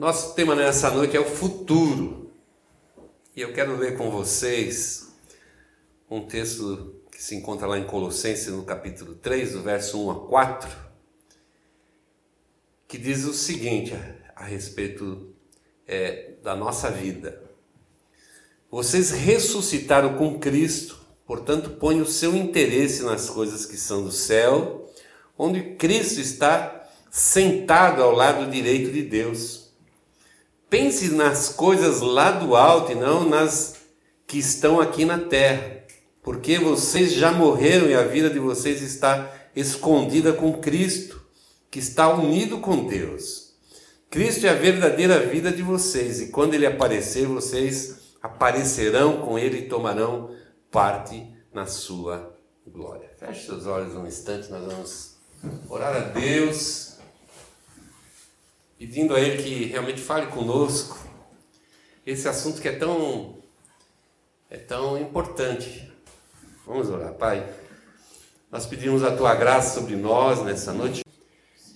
nosso tema nessa noite é o futuro. E eu quero ler com vocês um texto que se encontra lá em Colossenses, no capítulo 3, do verso 1 a 4, que diz o seguinte a, respeito é, da nossa vida. Vocês ressuscitaram com Cristo, portanto, ponham o seu interesse nas coisas que são do céu, onde Cristo está sentado ao lado direito de Deus. Pense nas coisas lá do alto e não nas que estão aqui na terra, porque vocês já morreram e a vida de vocês está escondida com Cristo, que está unido com Deus. Cristo é a verdadeira vida de vocês, e quando ele aparecer, vocês aparecerão com ele e tomarão parte na sua glória. Feche seus olhos um instante, nós vamos orar a Deus, pedindo a Ele que realmente fale conosco esse assunto que é tão, é tão importante. Vamos orar, Pai. Nós pedimos a Tua graça sobre nós nessa noite.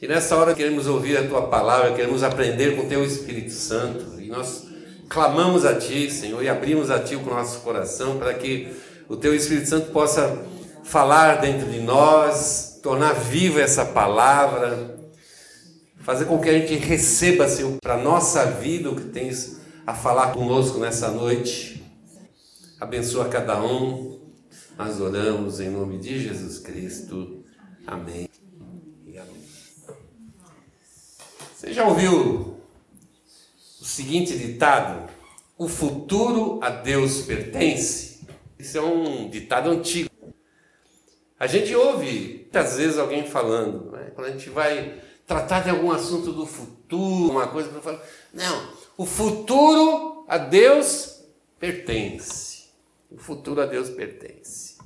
E nessa hora queremos ouvir a Tua palavra, queremos aprender com o Teu Espírito Santo. E nós clamamos a Ti, Senhor, e abrimos a Ti o nosso coração para que o Teu Espírito Santo possa falar dentro de nós, tornar viva essa palavra, fazer com que a gente receba, Senhor, para a nossa vida o que tens a falar conosco nessa noite. Abençoa cada um. Nós oramos em nome de Jesus Cristo. Amém. E amém. Você já ouviu o seguinte ditado: O futuro a Deus pertence. Isso é um ditado antigo. A gente ouve muitas vezes alguém falando, né? quando a gente vai tratar de algum assunto do futuro, uma coisa para falar, não, o futuro a Deus pertence. O futuro a Deus pertence.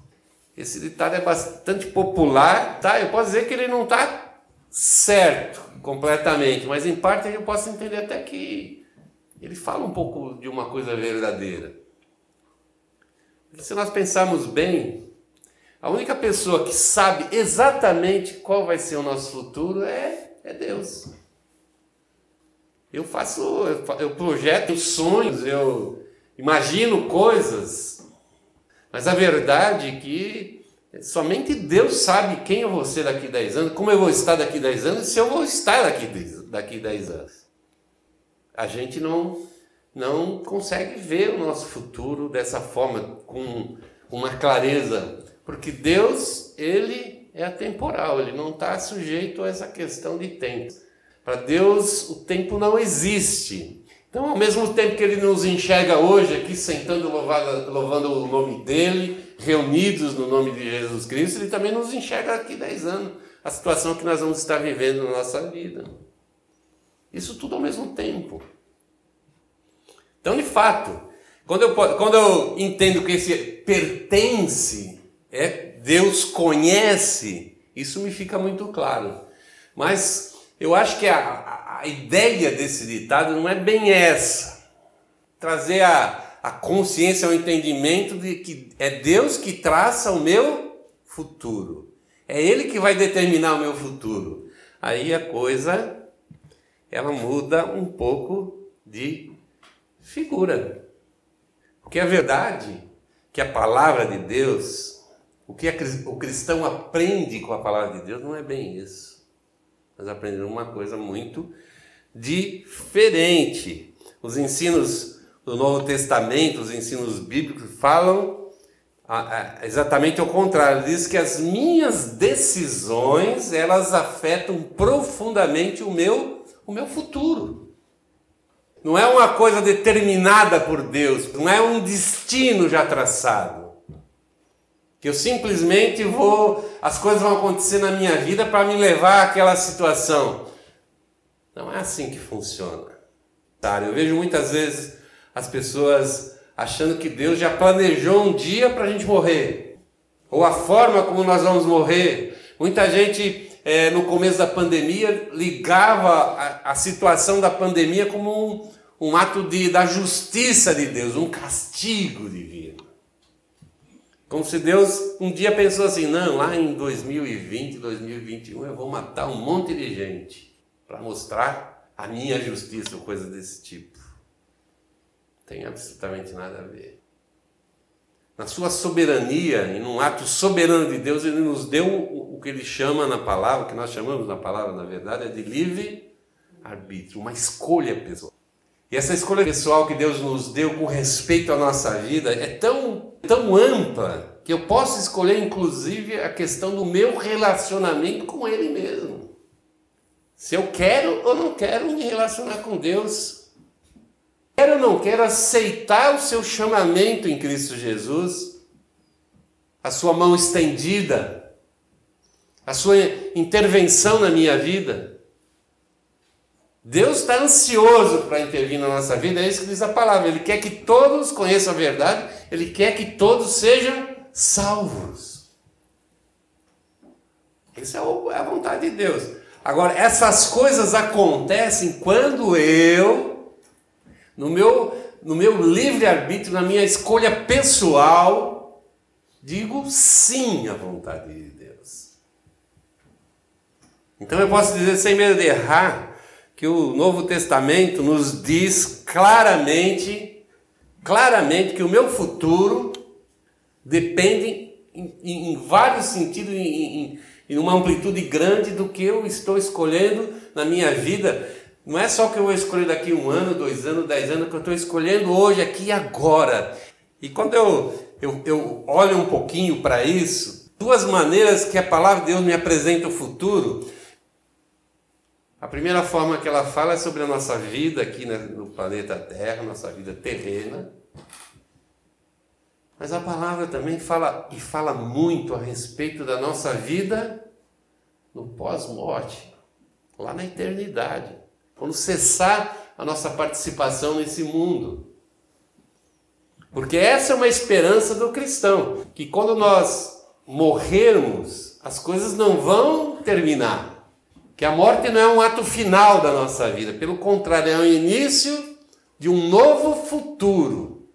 Esse ditado é bastante popular, tá? Eu posso dizer que ele não está certo completamente, mas em parte eu posso entender até que ele fala um pouco de uma coisa verdadeira. Se nós pensarmos bem, a única pessoa que sabe exatamente qual vai ser o nosso futuro é, é Deus. Eu faço, eu, projeto sonhos, eu imagino coisas, mas a verdade é que somente Deus sabe quem eu vou ser daqui a 10 anos, como eu vou estar daqui a 10 anos se eu vou estar daqui, daqui a 10 anos. A gente não, não consegue ver o nosso futuro dessa forma, com uma clareza, porque Deus, ele é atemporal, ele não está sujeito a essa questão de tempo. Para Deus, o tempo não existe. Então, ao mesmo tempo que ele nos enxerga hoje aqui, sentando louvado, louvando o nome dele, reunidos no nome de Jesus Cristo, ele também nos enxerga aqui 10 anos, a situação que nós vamos estar vivendo na nossa vida. Isso tudo ao mesmo tempo. Então, de fato, quando eu, quando eu entendo que esse pertence, é Deus conhece, isso me fica muito claro. Mas eu acho que a, a, ideia desse ditado não é bem essa. Trazer a, a consciência, o entendimento de que é Deus que traça o meu futuro. É Ele que vai determinar o meu futuro. Aí a coisa ela muda um pouco de figura. Porque a verdade que a palavra de Deus, o que o cristão aprende com a palavra de Deus não é bem isso. Mas aprendendo uma coisa muito diferente. Os ensinos do Novo Testamento, os ensinos bíblicos falam exatamente o contrário. Diz que as minhas decisões, elas afetam profundamente o meu o meu futuro. Não é uma coisa determinada por Deus, não é um destino já traçado. Que eu simplesmente vou, as coisas vão acontecer na minha vida para me levar àquela situação. Não é assim que funciona. Eu vejo muitas vezes as pessoas achando que Deus já planejou um dia para a gente morrer, ou a forma como nós vamos morrer. Muita gente é, no começo da pandemia, ligava a, a situação da pandemia como um, um ato de, da justiça de Deus, um castigo divino. Como se Deus um dia pensou assim: não, lá em 2020, 2021 eu vou matar um monte de gente para mostrar a minha justiça ou coisa desse tipo. Tem absolutamente nada a ver. Na sua soberania, em um ato soberano de Deus, ele nos deu o que ele chama na palavra, o que nós chamamos na palavra, na verdade, é de livre arbítrio, uma escolha pessoal. E essa escolha pessoal que Deus nos deu com respeito à nossa vida é tão, tão ampla que eu posso escolher, inclusive, a questão do meu relacionamento com Ele mesmo. Se eu quero ou não quero me relacionar com Deus. Quero ou não quero aceitar o seu chamamento em Cristo Jesus, a sua mão estendida, a sua intervenção na minha vida. Deus está ansioso para intervir na nossa vida, é isso que diz a palavra. Ele quer que todos conheçam a verdade, ele quer que todos sejam salvos. Essa é, é a vontade de Deus. Agora, essas coisas acontecem quando eu, no meu, no meu livre-arbítrio, na minha escolha pessoal, digo sim à vontade de Deus. Então eu posso dizer sem medo de errar que o Novo Testamento nos diz claramente, claramente que o meu futuro depende em, em, vários sentidos, em, em, uma amplitude grande do que eu estou escolhendo na minha vida. Não é só que eu vou escolher daqui um ano, dois anos, dez anos, que eu estou escolhendo hoje, aqui e agora. E quando eu, eu, eu olho um pouquinho para isso, duas maneiras que a palavra de Deus me apresenta o futuro a primeira forma que ela fala é sobre a nossa vida aqui no planeta Terra, nossa vida terrena. Mas a palavra também fala e fala muito a respeito da nossa vida no pós-morte, lá na eternidade, quando cessar a nossa participação nesse mundo. Porque essa é uma esperança do cristão, que quando nós morrermos, as coisas não vão terminar que a morte não é um ato final da nossa vida, pelo contrário, é o início de um novo futuro,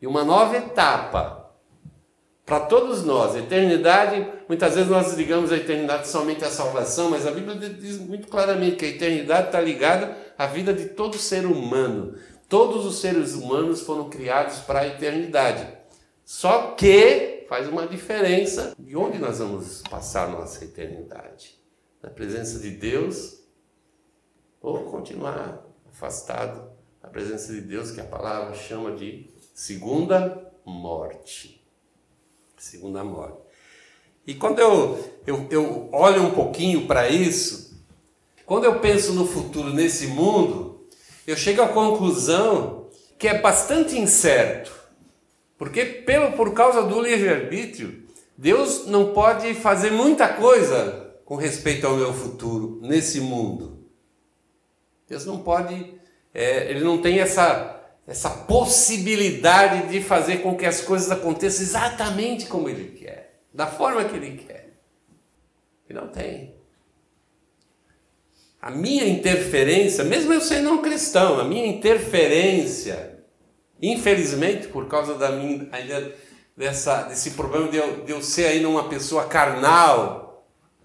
de uma nova etapa para todos nós. A eternidade, muitas vezes nós ligamos a eternidade somente à salvação, mas a Bíblia diz muito claramente que a eternidade está ligada à vida de todo ser humano. Todos os seres humanos foram criados para a eternidade. Só que faz uma diferença de onde nós vamos passar nossa eternidade na presença de Deus ou continuar afastado da presença de Deus, que a palavra chama de segunda morte. Segunda morte. E quando eu, eu, eu olho um pouquinho para isso, quando eu penso no futuro nesse mundo, eu chego à conclusão que é bastante incerto. Porque pelo, por causa do livre-arbítrio, Deus não pode fazer muita coisa com respeito ao meu futuro nesse mundo. Deus não pode, é, ele não tem essa, essa possibilidade de fazer com que as coisas aconteçam exatamente como ele quer, da forma que ele quer. Ele não tem. A minha interferência, mesmo eu sendo um cristão, a minha interferência, infelizmente, por causa da minha, dessa, desse problema de eu, de eu ser ainda uma pessoa carnal,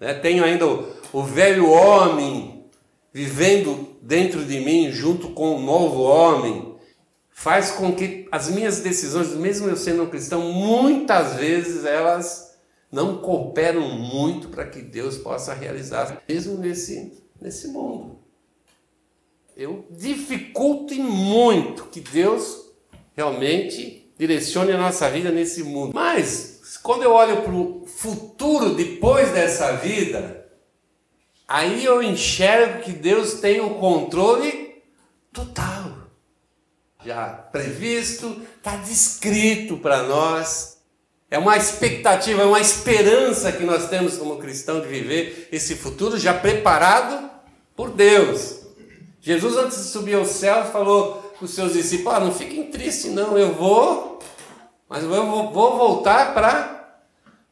né? Tenho ainda o, o velho homem vivendo dentro de mim, junto com o novo homem, faz com que as minhas decisões, mesmo eu sendo um cristão, muitas vezes elas não cooperam muito para que Deus possa realizar, mesmo nesse, nesse mundo. Eu dificulto muito que Deus realmente direcione a nossa vida nesse mundo. Mas quando eu olho para o futuro depois dessa vida, aí eu enxergo que Deus tem o controle total. Já previsto, está descrito para nós. É uma expectativa, é uma esperança que nós temos como cristão de viver esse futuro já preparado por Deus. Jesus, antes de subir ao céu, falou para os seus discípulos: ah, não fiquem tristes, não, eu vou, mas eu vou, voltar para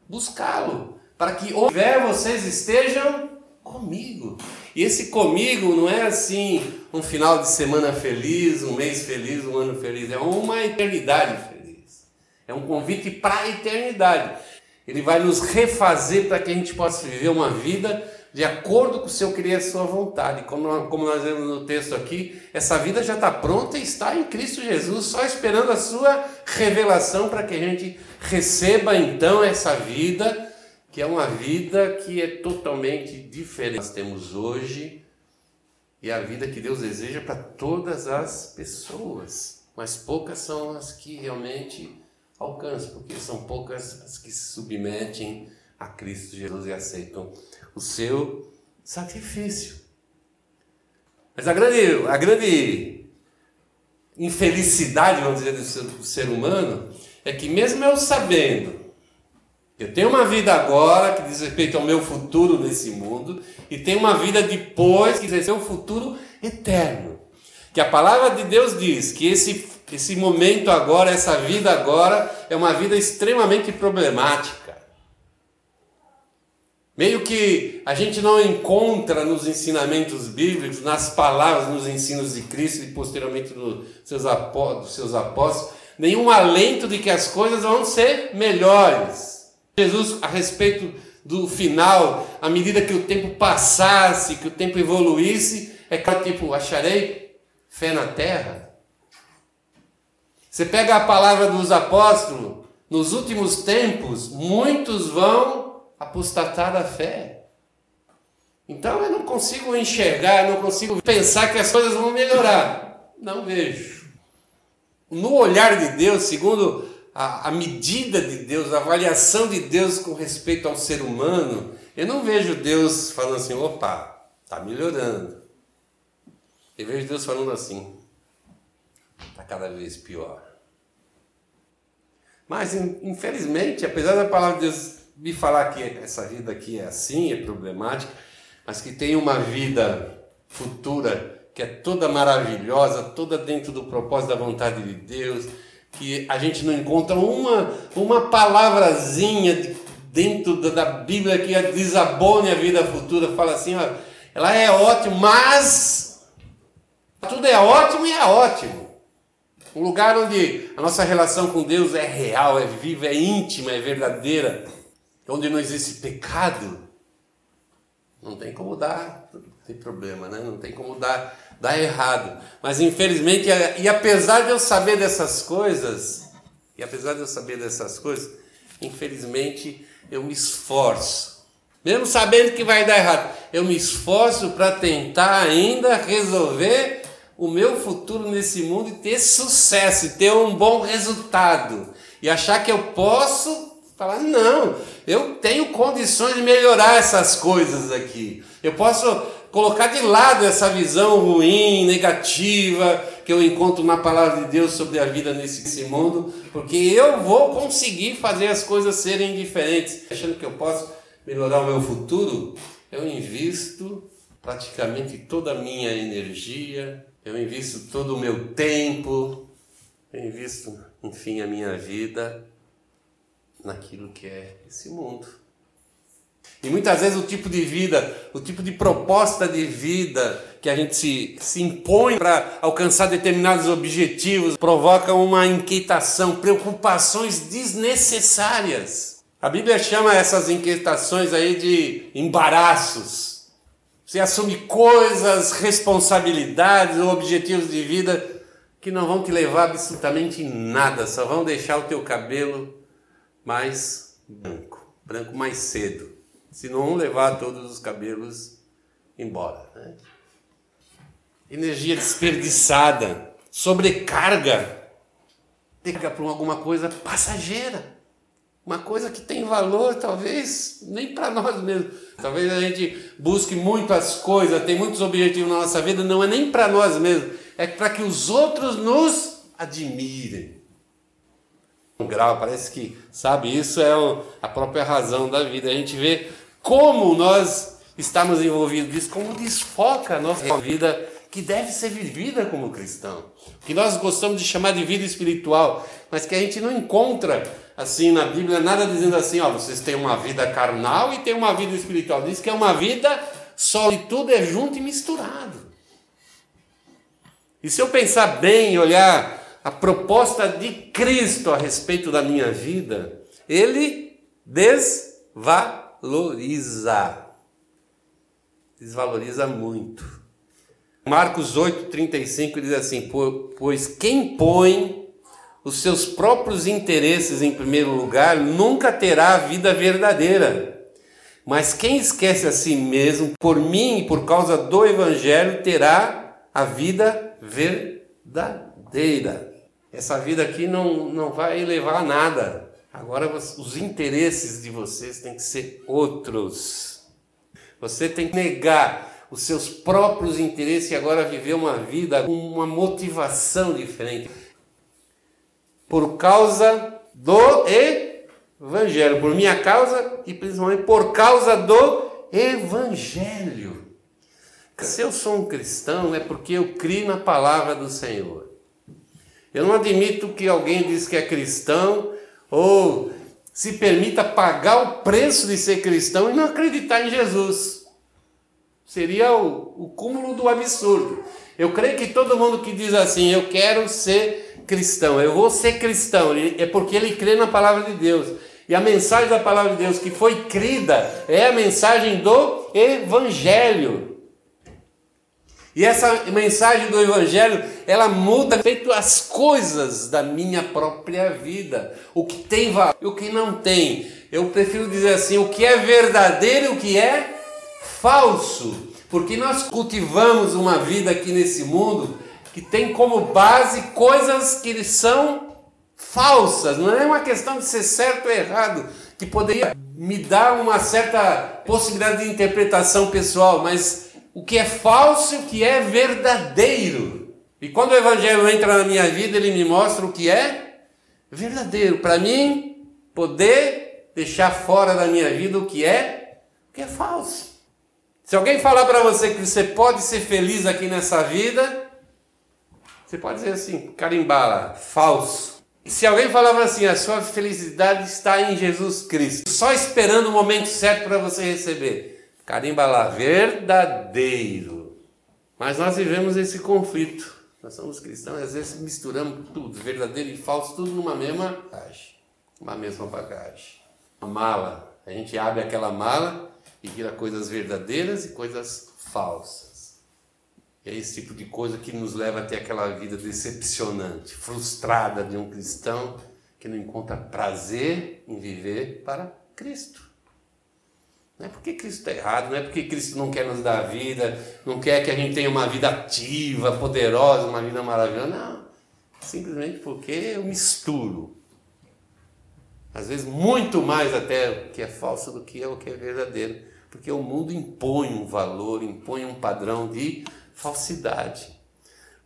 buscá-lo, para que onde vocês estejam comigo. E esse comigo não é assim um final de semana feliz, um mês feliz, um ano feliz, é uma eternidade feliz. É um convite para a eternidade. Ele vai nos refazer para que a gente possa viver uma vida de acordo com o seu querer e a sua vontade. Como, como nós vemos no texto aqui, essa vida já está pronta e está em Cristo Jesus, só esperando a sua revelação para que a gente receba então essa vida, que é uma vida que é totalmente diferente nós temos hoje e a vida que Deus deseja para todas as pessoas. Mas poucas são as que realmente alcançam, porque são poucas as que se submetem a Cristo Jesus e aceitam o seu sacrifício. Mas a grande, a grande infelicidade, vamos dizer, do ser, do ser humano é que, mesmo eu sabendo, eu tenho uma vida agora que diz respeito ao meu futuro nesse mundo, e tenho uma vida depois que diz respeito ao futuro eterno. Que a palavra de Deus diz que esse, esse momento agora, essa vida agora, é uma vida extremamente problemática. Meio que a gente não encontra nos ensinamentos bíblicos, nas palavras, nos ensinos de Cristo e posteriormente dos seus, dos seus apóstolos, nenhum alento de que as coisas vão ser melhores. Jesus, a respeito do final, à medida que o tempo passasse, que o tempo evoluísse, é claro, tipo, acharei fé na terra. Você pega a palavra dos apóstolos, nos últimos tempos, muitos vão apostatar da fé. Então eu não consigo enxergar, não consigo pensar que as coisas vão melhorar. Não vejo. No olhar de Deus, segundo a, a medida de Deus, a avaliação de Deus com respeito ao ser humano, eu não vejo Deus falando assim, opa, está melhorando. Eu vejo Deus falando assim, está cada vez pior. Mas, infelizmente, apesar da palavra de Deus me falar que essa vida aqui é assim, é problemática, mas que tem uma vida futura que é toda maravilhosa, toda dentro do propósito da vontade de Deus, que a gente não encontra uma, uma palavrazinha dentro da Bíblia que desabone a vida futura, fala assim, ó, ela é ótima, mas tudo é ótimo e é ótimo. Um lugar onde a nossa relação com Deus é real, é viva, é íntima, é verdadeira onde não existe pecado, não tem como dar, tem problema, né? Não tem como dar, dar errado. Mas infelizmente, e apesar de eu saber dessas coisas, e apesar de eu saber dessas coisas, infelizmente eu me esforço. Mesmo sabendo que vai dar errado, eu me esforço para tentar ainda resolver o meu futuro nesse mundo e ter sucesso, e ter um bom resultado. E achar que eu posso Falar, não, eu tenho condições de melhorar essas coisas aqui. Eu posso colocar de lado essa visão ruim, negativa, que eu encontro na palavra de Deus sobre a vida nesse mundo, porque eu vou conseguir fazer as coisas serem diferentes. Achando que eu posso melhorar o meu futuro, eu invisto praticamente toda a minha energia, eu invisto todo o meu tempo, eu invisto, enfim, a minha vida naquilo que é esse mundo. E muitas vezes o tipo de vida, o tipo de proposta de vida que a gente se, se impõe para alcançar determinados objetivos provoca uma inquietação, preocupações desnecessárias. A Bíblia chama essas inquietações aí de embaraços. Você assume coisas, responsabilidades ou objetivos de vida que não vão te levar absolutamente nada, só vão deixar o teu cabelo mais branco, branco mais cedo, se não levar todos os cabelos embora. Né? Energia desperdiçada, sobrecarga, liga para alguma coisa passageira, uma coisa que tem valor, talvez nem para nós mesmos. Talvez a gente busque muitas coisas, tem muitos objetivos na nossa vida, não é nem para nós mesmos, é para que os outros nos admirem grau, parece que, sabe, isso é a própria razão da vida. A gente vê como nós estamos envolvidos nisso, como desfoca a nossa vida que deve ser vivida como cristão, que nós gostamos de chamar de vida espiritual, mas que a gente não encontra assim na Bíblia nada dizendo assim, ó, vocês têm uma vida carnal e têm uma vida espiritual. Diz que é uma vida só e tudo é junto e misturado. E se eu pensar bem, olhar a proposta de Cristo a respeito da minha vida, ele desvaloriza. desvaloriza muito. Marcos 8,35 diz assim: Pois quem põe os seus próprios interesses em primeiro lugar nunca terá a vida verdadeira. Mas quem esquece a si mesmo, por mim e por causa do Evangelho, terá a vida verdadeira. Essa vida aqui não, não vai levar a nada. Agora, os interesses de vocês têm que ser outros. Você tem que negar os seus próprios interesses e agora viver uma vida com uma motivação diferente. Por causa do Evangelho, por minha causa e principalmente por causa do Evangelho. Se eu sou um cristão é porque eu crio na palavra do Senhor. Eu não admito que alguém diz que é cristão ou se permita pagar o preço de ser cristão e não acreditar em Jesus. Seria o, o cúmulo do absurdo. Eu creio que todo mundo que diz assim, eu quero ser cristão, eu vou ser cristão, é porque ele crê na palavra de Deus. E a mensagem da palavra de Deus que foi crida é a mensagem do Evangelho. E essa mensagem do Evangelho, ela muda feito as coisas da minha própria vida. O que tem valor e o que não tem. Eu prefiro dizer assim, o que é verdadeiro e o que é falso. Porque nós cultivamos uma vida aqui nesse mundo que tem como base coisas que são falsas. Não é uma questão de ser certo ou errado, que poderia me dar uma certa possibilidade de interpretação pessoal, mas o que é falso e o que é verdadeiro. E quando o Evangelho entra na minha vida, ele me mostra o que é verdadeiro. Para mim, poder deixar fora da minha vida o que é, o que é falso. Se alguém falar para você que você pode ser feliz aqui nessa vida, você pode dizer assim, carimbala, falso. E se alguém falava assim, a sua felicidade está em Jesus Cristo, só esperando o momento certo para você receber. Carimba lá, verdadeiro. Mas nós vivemos esse conflito. Nós somos cristãos, às vezes misturamos tudo, verdadeiro e falso, tudo numa mesma bagagem. Uma mesma bagagem. Uma mala. A gente abre aquela mala e vira coisas verdadeiras e coisas falsas. É esse tipo de coisa que nos leva até aquela vida decepcionante, frustrada de um cristão que não encontra prazer em viver para Cristo. Não é porque Cristo está errado, não é porque Cristo não quer nos dar vida, não quer que a gente tenha uma vida ativa, poderosa, uma vida maravilhosa. Não. Simplesmente porque eu misturo. Às vezes, muito mais até o que é falso do que é o que é verdadeiro. Porque o mundo impõe um valor, impõe um padrão de falsidade.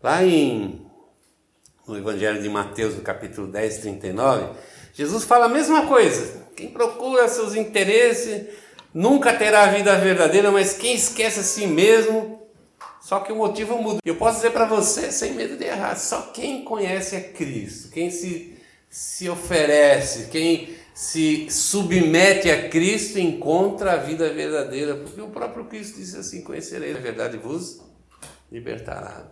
Lá em, no Evangelho de Mateus, no capítulo 10, 39, Jesus fala a mesma coisa. Quem procura seus interesses nunca terá a vida verdadeira, mas quem esquece a si mesmo, só que o motivo muda. Eu posso dizer para você, sem medo de errar, só quem conhece a Cristo, quem se, se oferece, quem se submete a Cristo encontra a vida verdadeira, porque o próprio Cristo disse assim: Conhecereis a verdade vos libertará.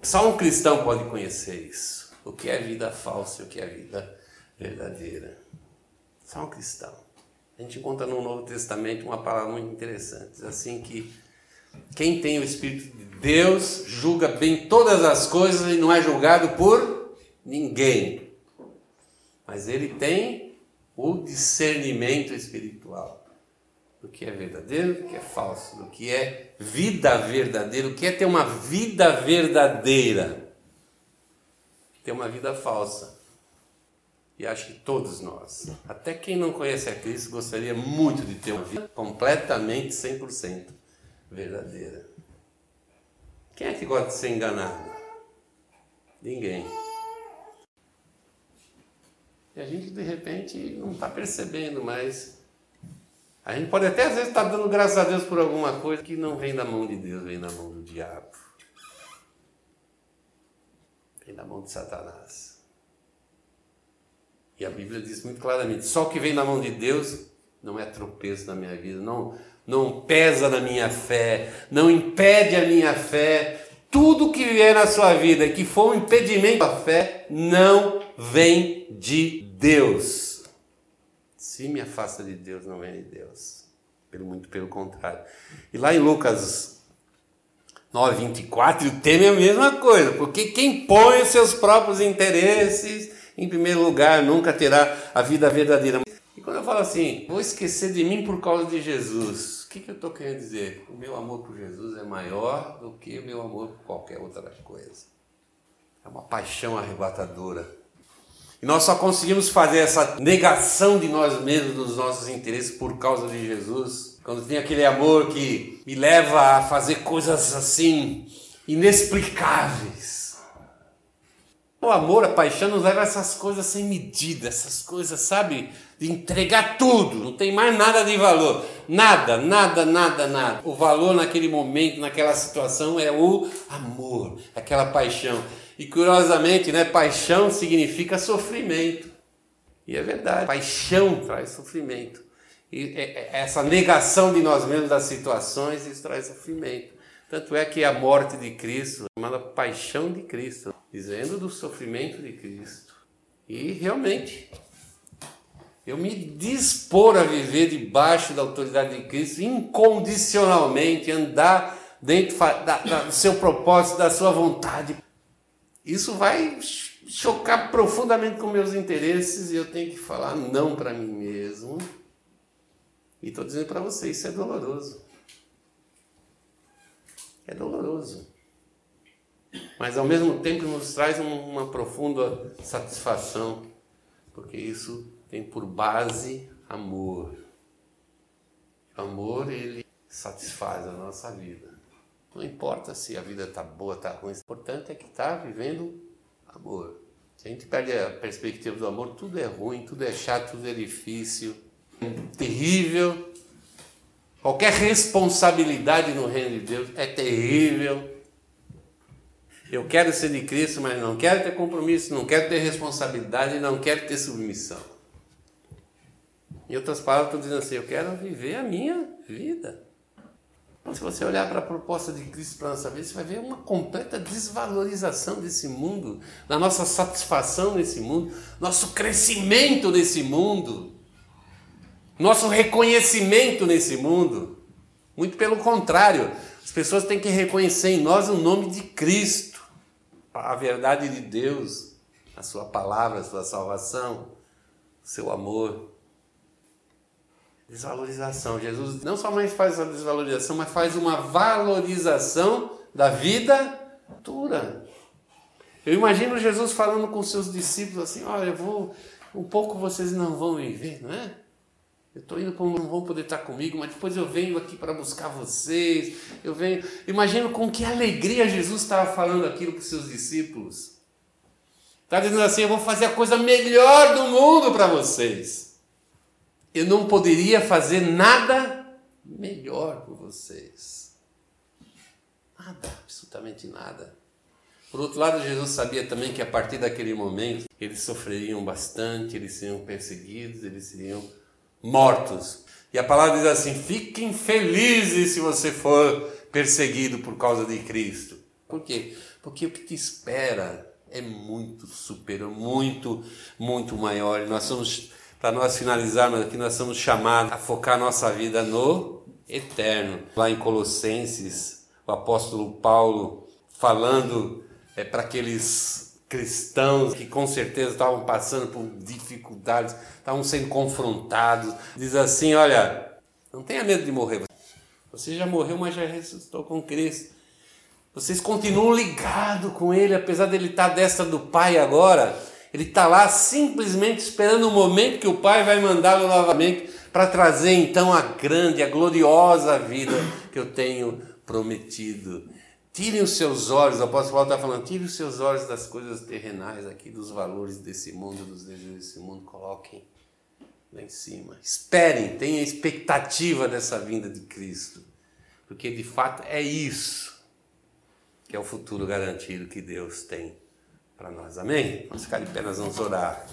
Só um cristão pode conhecer isso. O que é vida falsa e o que é vida verdadeira. Só um cristão. A gente encontra no Novo Testamento uma palavra muito interessante, assim que quem tem o Espírito de Deus julga bem todas as coisas e não é julgado por ninguém. Mas ele tem o discernimento espiritual do que é verdadeiro, do que é falso, do que é vida verdadeira, o que é ter uma vida verdadeira, ter uma vida falsa. E acho que todos nós, até quem não conhece a Cristo, gostaria muito de ter uma vida completamente 100% verdadeira. Quem é que gosta de ser enganado? Ninguém. E a gente de repente não está percebendo, mas a gente pode até às vezes estar tá dando graças a Deus por alguma coisa que não vem da mão de Deus, vem da mão do diabo. Vem da mão de Satanás. E a Bíblia diz muito claramente: só o que vem da mão de Deus não é tropeço na minha vida, não, não pesa na minha fé, não impede a minha fé. Tudo que vier na sua vida que for um impedimento à fé, não vem de Deus. Se me afasta de Deus, não vem de Deus. Pelo, muito pelo contrário. E lá em Lucas 9, 24, o tema é a mesma coisa, porque quem põe os seus próprios interesses em primeiro lugar nunca terá a vida verdadeira. E quando eu falo assim, vou esquecer de mim por causa de Jesus, o que, que eu estou querendo dizer? O meu amor por Jesus é maior do que o meu amor por qualquer outra coisa. É uma paixão arrebatadora. E nós só conseguimos fazer essa negação de nós mesmos, dos nossos interesses, por causa de Jesus. Quando tem aquele amor que me leva a fazer coisas assim, inexplicáveis. O amor, a paixão nos leva a essas coisas sem medida, essas coisas, sabe? De entregar tudo, não tem mais nada de valor. Nada, nada, nada, nada. O valor naquele momento, naquela situação é o amor, aquela paixão. E curiosamente, né, paixão significa sofrimento. E é verdade, paixão traz sofrimento. E é, é, essa negação de nós mesmos das situações, isso traz sofrimento. Tanto é que a morte de Cristo é chamada paixão de Cristo, dizendo do sofrimento de Cristo. E realmente, eu me dispor a viver debaixo da autoridade de Cristo incondicionalmente, andar dentro da, da, do seu propósito, da sua vontade. Isso vai chocar profundamente com meus interesses e eu tenho que falar não para mim mesmo. E estou dizendo para você, isso é doloroso. É doloroso. Mas ao mesmo tempo nos traz uma profunda satisfação, porque isso tem por base amor. Amor, ele satisfaz a nossa vida. Não importa se a vida está boa, está ruim, o importante é que está vivendo amor. Se a gente perde a perspectiva do amor, tudo é ruim, tudo é chato, tudo é difícil, terrível. Qualquer responsabilidade no reino de Deus é terrível. Eu quero ser de Cristo, mas não quero ter compromisso, não quero ter responsabilidade, não quero ter submissão. Em outras palavras, estou dizendo assim: eu quero viver a minha vida. Então, se você olhar para a proposta de Cristo para a nossa vida, você vai ver uma completa desvalorização desse mundo, da nossa satisfação nesse mundo, nosso crescimento nesse mundo, nosso reconhecimento nesse mundo. Muito pelo contrário, as pessoas têm que reconhecer em nós o nome de Cristo, a verdade de Deus, a Sua palavra, a Sua salvação, o seu amor. Desvalorização. Jesus não somente faz essa desvalorização, mas faz uma valorização da vida futura. Eu imagino Jesus falando com seus discípulos assim: Olha, eu vou, um pouco vocês não vão me ver, não é? Eu estou indo para não vão poder estar comigo, mas depois eu venho aqui para buscar vocês. Eu venho. Imagino com que alegria Jesus estava falando aquilo para os seus discípulos. Está dizendo assim: Eu vou fazer a coisa melhor do mundo para vocês eu não poderia fazer nada melhor por vocês. Nada, absolutamente nada. Por outro lado, Jesus sabia também que a partir daquele momento eles sofreriam bastante, eles seriam perseguidos, eles seriam mortos. E a palavra diz assim: fiquem felizes se você for perseguido por causa de Cristo. Por quê? Porque o que te espera é muito superior, muito, muito maior. E nós somos para nós finalizarmos aqui, nós somos chamados a focar nossa vida no eterno. Lá em Colossenses, o apóstolo Paulo falando é, para aqueles cristãos que com certeza estavam passando por dificuldades, estavam sendo confrontados, diz assim: Olha, não tenha medo de morrer. Você já morreu, mas já ressuscitou com Cristo. Vocês continuam ligados com Ele, apesar dele estar à destra do Pai agora. Ele está lá simplesmente esperando o momento que o Pai vai mandá-lo novamente para trazer então a grande, a gloriosa vida que eu tenho prometido. Tirem os seus olhos, o apóstolo Paulo está falando, tirem os seus olhos das coisas terrenais aqui, dos valores desse mundo, dos desejos desse mundo, coloquem lá em cima. Esperem, tenham expectativa dessa vinda de Cristo, porque de fato é isso que é o futuro garantido que Deus tem para nós. Amém? Vamos ficar de pé, nós vamos orar.